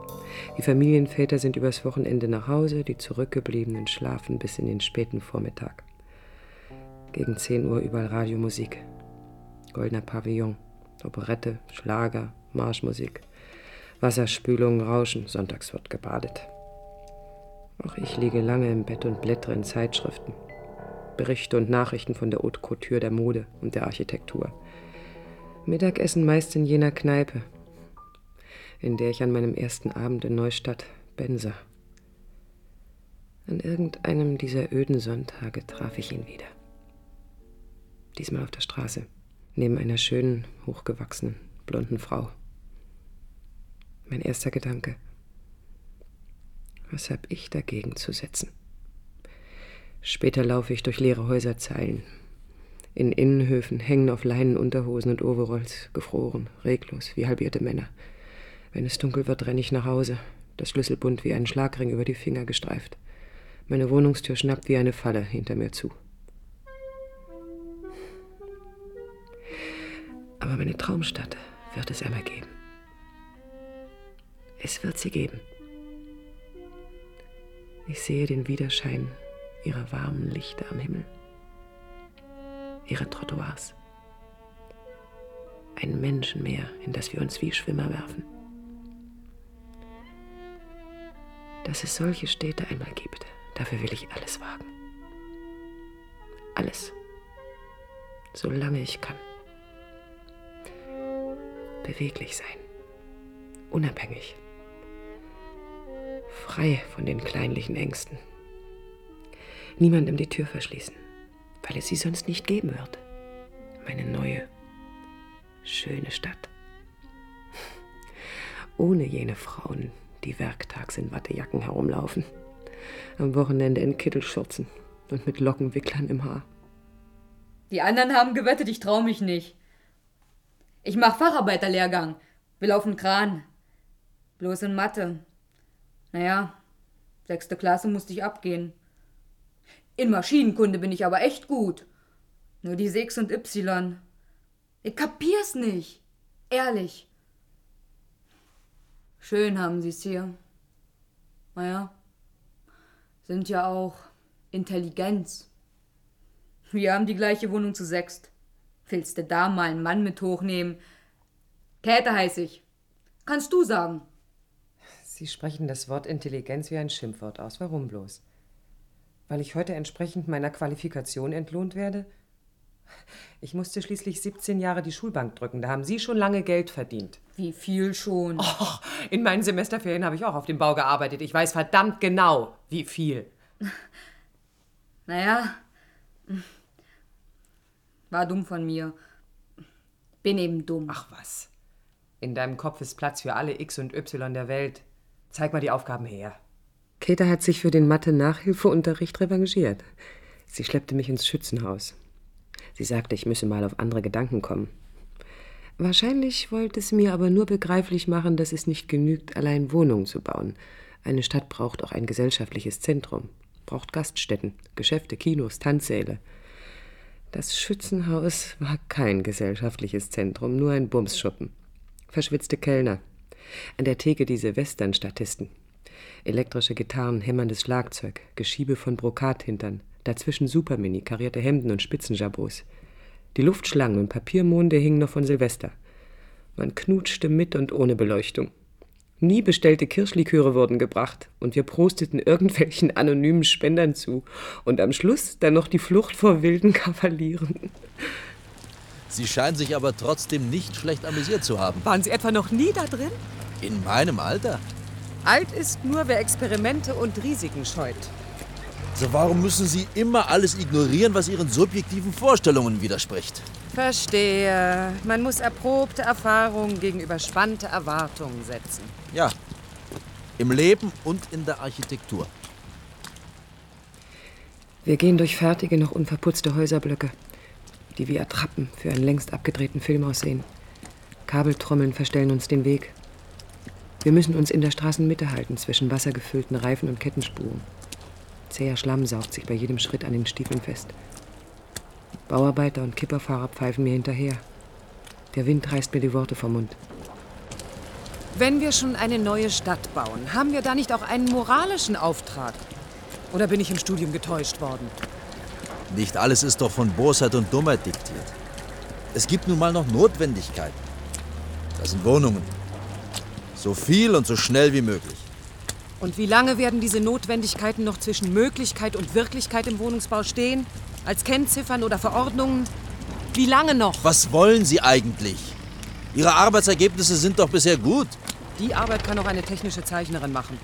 Die Familienväter sind übers Wochenende nach Hause, die Zurückgebliebenen schlafen bis in den späten Vormittag. Gegen 10 Uhr überall Radiomusik. Goldener Pavillon, Operette, Schlager, Marschmusik. Wasserspülung, Rauschen, sonntags wird gebadet. Auch ich liege lange im Bett und blättere in Zeitschriften. Berichte und Nachrichten von der Haute Couture der Mode und der Architektur. Mittagessen meist in jener Kneipe, in der ich an meinem ersten Abend in Neustadt Benser. An irgendeinem dieser öden Sonntage traf ich ihn wieder diesmal auf der Straße, neben einer schönen, hochgewachsenen, blonden Frau. Mein erster Gedanke. Was habe ich dagegen zu setzen? Später laufe ich durch leere Häuserzeilen. In Innenhöfen hängen auf Leinen Unterhosen und Overalls, gefroren, reglos, wie halbierte Männer. Wenn es dunkel wird, renne ich nach Hause, das Schlüsselbund wie ein Schlagring über die Finger gestreift. Meine Wohnungstür schnappt wie eine Falle hinter mir zu. Aber meine Traumstadt wird es einmal geben. Es wird sie geben. Ich sehe den Widerschein ihrer warmen Lichter am Himmel, ihre Trottoirs, ein Menschenmeer, in das wir uns wie Schwimmer werfen. Dass es solche Städte einmal gibt, dafür will ich alles wagen. Alles. Solange ich kann beweglich sein, unabhängig, frei von den kleinlichen Ängsten, niemandem die Tür verschließen, weil es sie sonst nicht geben wird. Meine neue, schöne Stadt. Ohne jene Frauen, die werktags in Wattejacken herumlaufen, am Wochenende in Kittelschürzen und mit Lockenwicklern im Haar. Die anderen haben gewettet, ich trau mich nicht. Ich mach Facharbeiterlehrgang. Will auf den Kran. Bloß in Mathe. Naja, sechste Klasse musste ich abgehen. In Maschinenkunde bin ich aber echt gut. Nur die 6 und Y. Ich kapier's nicht. Ehrlich. Schön haben sie's hier. Naja, sind ja auch Intelligenz. Wir haben die gleiche Wohnung zu sechst. Willst du da mal einen Mann mit hochnehmen? Käthe heiß ich. Kannst du sagen. Sie sprechen das Wort Intelligenz wie ein Schimpfwort aus. Warum bloß? Weil ich heute entsprechend meiner Qualifikation entlohnt werde? Ich musste schließlich 17 Jahre die Schulbank drücken. Da haben Sie schon lange Geld verdient. Wie viel schon? Oh, in meinen Semesterferien habe ich auch auf dem Bau gearbeitet. Ich weiß verdammt genau, wie viel. Naja, war dumm von mir. Bin eben dumm. Ach was. In deinem Kopf ist Platz für alle X und Y der Welt. Zeig mal die Aufgaben her. Käthe hat sich für den Mathe-Nachhilfeunterricht revanchiert. Sie schleppte mich ins Schützenhaus. Sie sagte, ich müsse mal auf andere Gedanken kommen. Wahrscheinlich wollte es mir aber nur begreiflich machen, dass es nicht genügt, allein Wohnungen zu bauen. Eine Stadt braucht auch ein gesellschaftliches Zentrum, braucht Gaststätten, Geschäfte, Kinos, Tanzsäle. Das Schützenhaus war kein gesellschaftliches Zentrum, nur ein Bumsschuppen. Verschwitzte Kellner. An der Theke diese Western-Statisten. Elektrische Gitarren, hämmerndes Schlagzeug, Geschiebe von Brokathintern, dazwischen Supermini, karierte Hemden und Spitzenjabots. Die Luftschlangen und Papiermonde hingen noch von Silvester. Man knutschte mit und ohne Beleuchtung. Nie bestellte Kirschliköre wurden gebracht und wir prosteten irgendwelchen anonymen Spendern zu. Und am Schluss dann noch die Flucht vor wilden Kavalieren. Sie scheinen sich aber trotzdem nicht schlecht amüsiert zu haben. Waren Sie etwa noch nie da drin? In meinem Alter? Alt ist nur, wer Experimente und Risiken scheut. So warum müssen Sie immer alles ignorieren, was Ihren subjektiven Vorstellungen widerspricht? Verstehe. Man muss erprobte Erfahrungen gegen überspannte Erwartungen setzen. Ja. Im Leben und in der Architektur. Wir gehen durch fertige, noch unverputzte Häuserblöcke, die wie Attrappen für einen längst abgedrehten Film aussehen. Kabeltrommeln verstellen uns den Weg. Wir müssen uns in der Straßenmitte halten, zwischen wassergefüllten Reifen und Kettenspuren. Zäher Schlamm saugt sich bei jedem Schritt an den Stiefeln fest. Bauarbeiter und Kipperfahrer pfeifen mir hinterher. Der Wind reißt mir die Worte vom Mund. Wenn wir schon eine neue Stadt bauen, haben wir da nicht auch einen moralischen Auftrag? Oder bin ich im Studium getäuscht worden? Nicht alles ist doch von Bosheit und Dummheit diktiert. Es gibt nun mal noch Notwendigkeiten. Das sind Wohnungen. So viel und so schnell wie möglich. Und wie lange werden diese Notwendigkeiten noch zwischen Möglichkeit und Wirklichkeit im Wohnungsbau stehen? Als Kennziffern oder Verordnungen? Wie lange noch? Was wollen Sie eigentlich? Ihre Arbeitsergebnisse sind doch bisher gut. Die Arbeit kann auch eine technische Zeichnerin machen.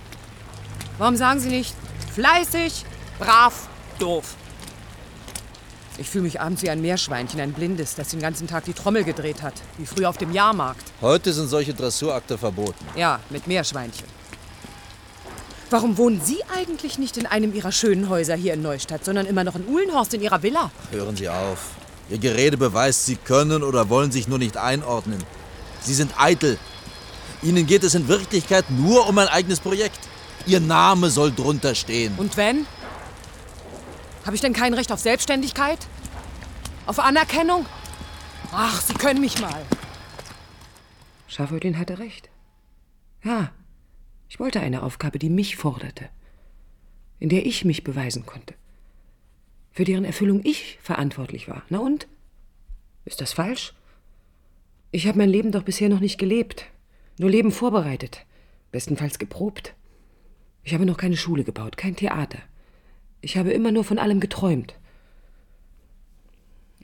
Warum sagen Sie nicht fleißig, brav, doof? Ich fühle mich abends wie ein Meerschweinchen, ein Blindes, das den ganzen Tag die Trommel gedreht hat, wie früher auf dem Jahrmarkt. Heute sind solche Dressurakte verboten. Ja, mit Meerschweinchen. Warum wohnen Sie eigentlich nicht in einem Ihrer schönen Häuser hier in Neustadt, sondern immer noch in Uhlenhorst in Ihrer Villa? Hören Sie auf. Ihr Gerede beweist, Sie können oder wollen sich nur nicht einordnen. Sie sind eitel. Ihnen geht es in Wirklichkeit nur um ein eigenes Projekt. Ihr Name soll drunter stehen. Und wenn? Habe ich denn kein Recht auf Selbstständigkeit? Auf Anerkennung? Ach, Sie können mich mal. Schaffelin hatte recht. Ja, ich wollte eine Aufgabe, die mich forderte, in der ich mich beweisen konnte, für deren Erfüllung ich verantwortlich war. Na und? Ist das falsch? Ich habe mein Leben doch bisher noch nicht gelebt, nur Leben vorbereitet, bestenfalls geprobt. Ich habe noch keine Schule gebaut, kein Theater. Ich habe immer nur von allem geträumt.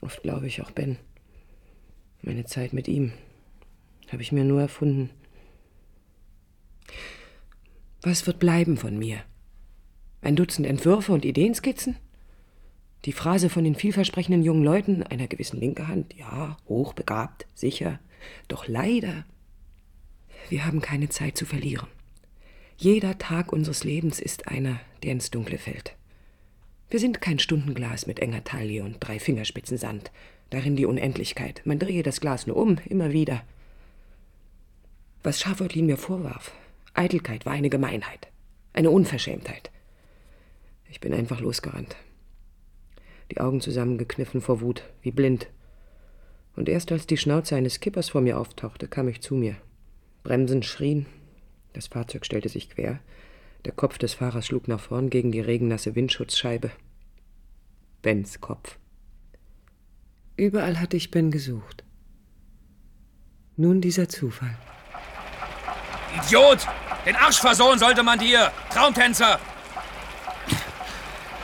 Oft glaube ich auch Ben. Meine Zeit mit ihm habe ich mir nur erfunden. Was wird bleiben von mir? Ein Dutzend Entwürfe und Ideenskizzen? Die Phrase von den vielversprechenden jungen Leuten, einer gewissen linke Hand, ja, hochbegabt, sicher, doch leider. Wir haben keine Zeit zu verlieren. Jeder Tag unseres Lebens ist einer, der ins Dunkle fällt. Wir sind kein Stundenglas mit enger Taille und drei Fingerspitzen Sand, darin die Unendlichkeit. Man drehe das Glas nur um, immer wieder. Was Schafeutlin mir vorwarf, Eitelkeit war eine Gemeinheit, eine Unverschämtheit. Ich bin einfach losgerannt. Die Augen zusammengekniffen vor Wut, wie blind. Und erst als die Schnauze eines Kippers vor mir auftauchte, kam ich zu mir. Bremsen schrien, das Fahrzeug stellte sich quer, der Kopf des Fahrers schlug nach vorn gegen die regennasse Windschutzscheibe. Bens Kopf. Überall hatte ich Ben gesucht. Nun dieser Zufall. Idiot! Den Arsch versohlen sollte man dir! Traumtänzer!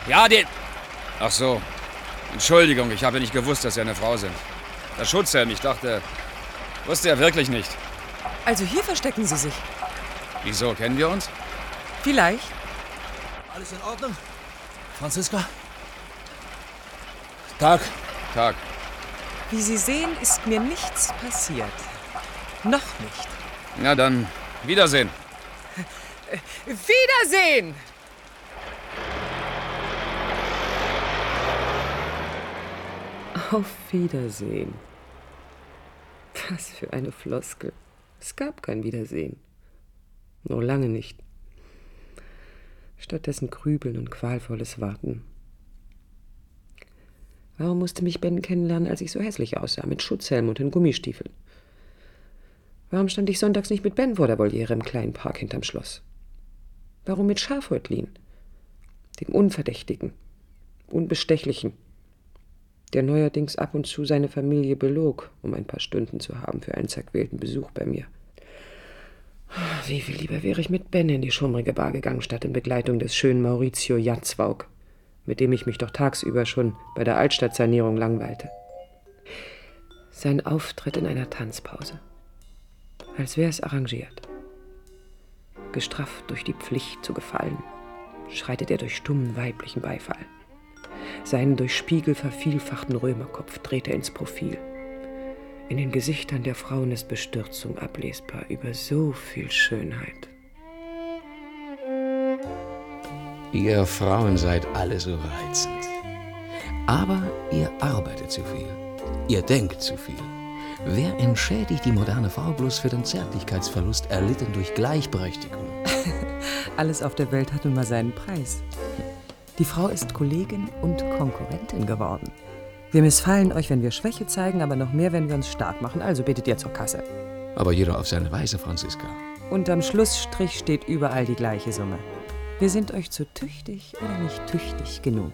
Ja, den. Ach so. Entschuldigung, ich habe nicht gewusst, dass Sie eine Frau sind. Der Schutzhelm, ich dachte. Wusste er wirklich nicht. Also hier verstecken Sie sich. Wieso, kennen wir uns? Vielleicht. Alles in Ordnung? Franziska? Tag. Tag. Wie Sie sehen, ist mir nichts passiert. Noch nicht. Na dann, Wiedersehen. Wiedersehen! Auf Wiedersehen. Was für eine Floskel. Es gab kein Wiedersehen. Nur lange nicht. Stattdessen Grübeln und qualvolles Warten. Warum musste mich Ben kennenlernen, als ich so hässlich aussah, mit Schutzhelm und den Gummistiefeln? Warum stand ich sonntags nicht mit Ben vor der Voliere im kleinen Park hinterm Schloss? Warum mit Schafhäutlin, dem Unverdächtigen, Unbestechlichen, der neuerdings ab und zu seine Familie belog, um ein paar Stunden zu haben für einen zerquälten Besuch bei mir? Wie viel lieber wäre ich mit Ben in die schummrige Bar gegangen, statt in Begleitung des schönen Maurizio Jatzwaug, mit dem ich mich doch tagsüber schon bei der Altstadtsanierung langweilte. Sein Auftritt in einer Tanzpause. Als wäre es arrangiert. Gestrafft durch die Pflicht zu gefallen, schreitet er durch stummen weiblichen Beifall. Seinen durch Spiegel vervielfachten Römerkopf dreht er ins Profil. In den Gesichtern der Frauen ist Bestürzung ablesbar über so viel Schönheit. Ihr Frauen seid alle so reizend. Aber ihr arbeitet zu viel. Ihr denkt zu viel. Wer entschädigt die moderne Frau bloß für den Zärtlichkeitsverlust erlitten durch Gleichberechtigung? Alles auf der Welt hat nun mal seinen Preis. Die Frau ist Kollegin und Konkurrentin geworden. Wir missfallen euch, wenn wir Schwäche zeigen, aber noch mehr, wenn wir uns stark machen. Also betet ihr zur Kasse. Aber jeder auf seine Weise, Franziska. Unterm Schlussstrich steht überall die gleiche Summe. Wir sind euch zu tüchtig oder nicht tüchtig genug.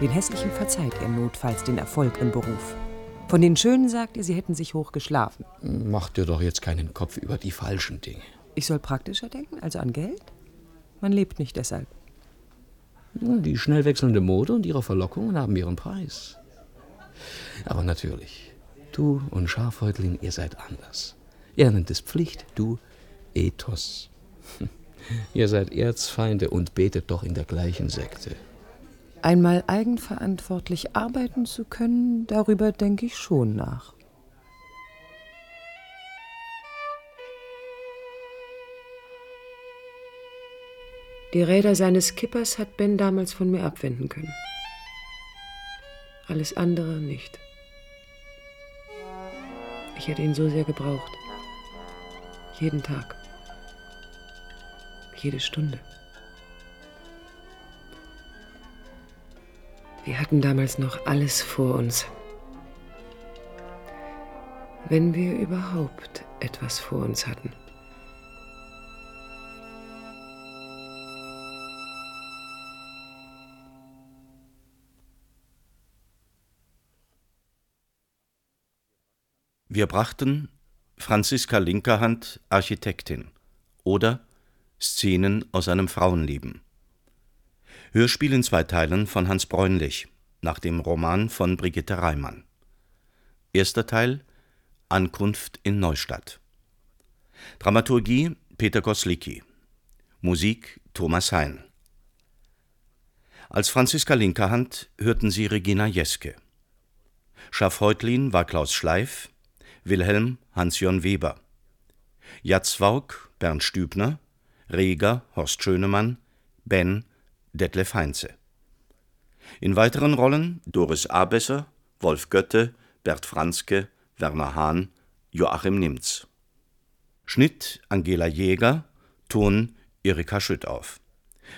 Den Hässlichen verzeiht ihr notfalls den Erfolg im Beruf. Von den Schönen sagt ihr, sie hätten sich hoch geschlafen. Macht dir doch jetzt keinen Kopf über die falschen Dinge. Ich soll praktischer denken, also an Geld? Man lebt nicht deshalb. Die schnell wechselnde Mode und ihre Verlockungen haben ihren Preis. Aber natürlich, du und Schafhäutling, ihr seid anders. Er nennt es Pflicht, du Ethos. ihr seid Erzfeinde und betet doch in der gleichen Sekte. Einmal eigenverantwortlich arbeiten zu können, darüber denke ich schon nach. Die Räder seines Kippers hat Ben damals von mir abwenden können. Alles andere nicht. Ich hätte ihn so sehr gebraucht. Jeden Tag. Jede Stunde. Wir hatten damals noch alles vor uns. Wenn wir überhaupt etwas vor uns hatten. Wir brachten Franziska Linkerhand, Architektin oder Szenen aus einem Frauenleben. Hörspiel in zwei Teilen von Hans Bräunlich nach dem Roman von Brigitte Reimann. Erster Teil Ankunft in Neustadt. Dramaturgie Peter Koslicki. Musik Thomas Hein. Als Franziska Linkerhand hörten Sie Regina Jeske. Schafhäutlin war Klaus Schleif, Wilhelm Hans-Jörn Weber. Jatzwaug Bernd Stübner, Reger Horst Schönemann, Ben Detlef Heinze. In weiteren Rollen Doris Abesser, Wolf Götte, Bert Franzke, Werner Hahn, Joachim Nimz. Schnitt Angela Jäger, Ton Erika Schüttauf.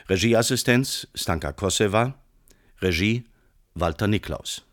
Regieassistenz Stanka Kosewa, Regie Walter Niklaus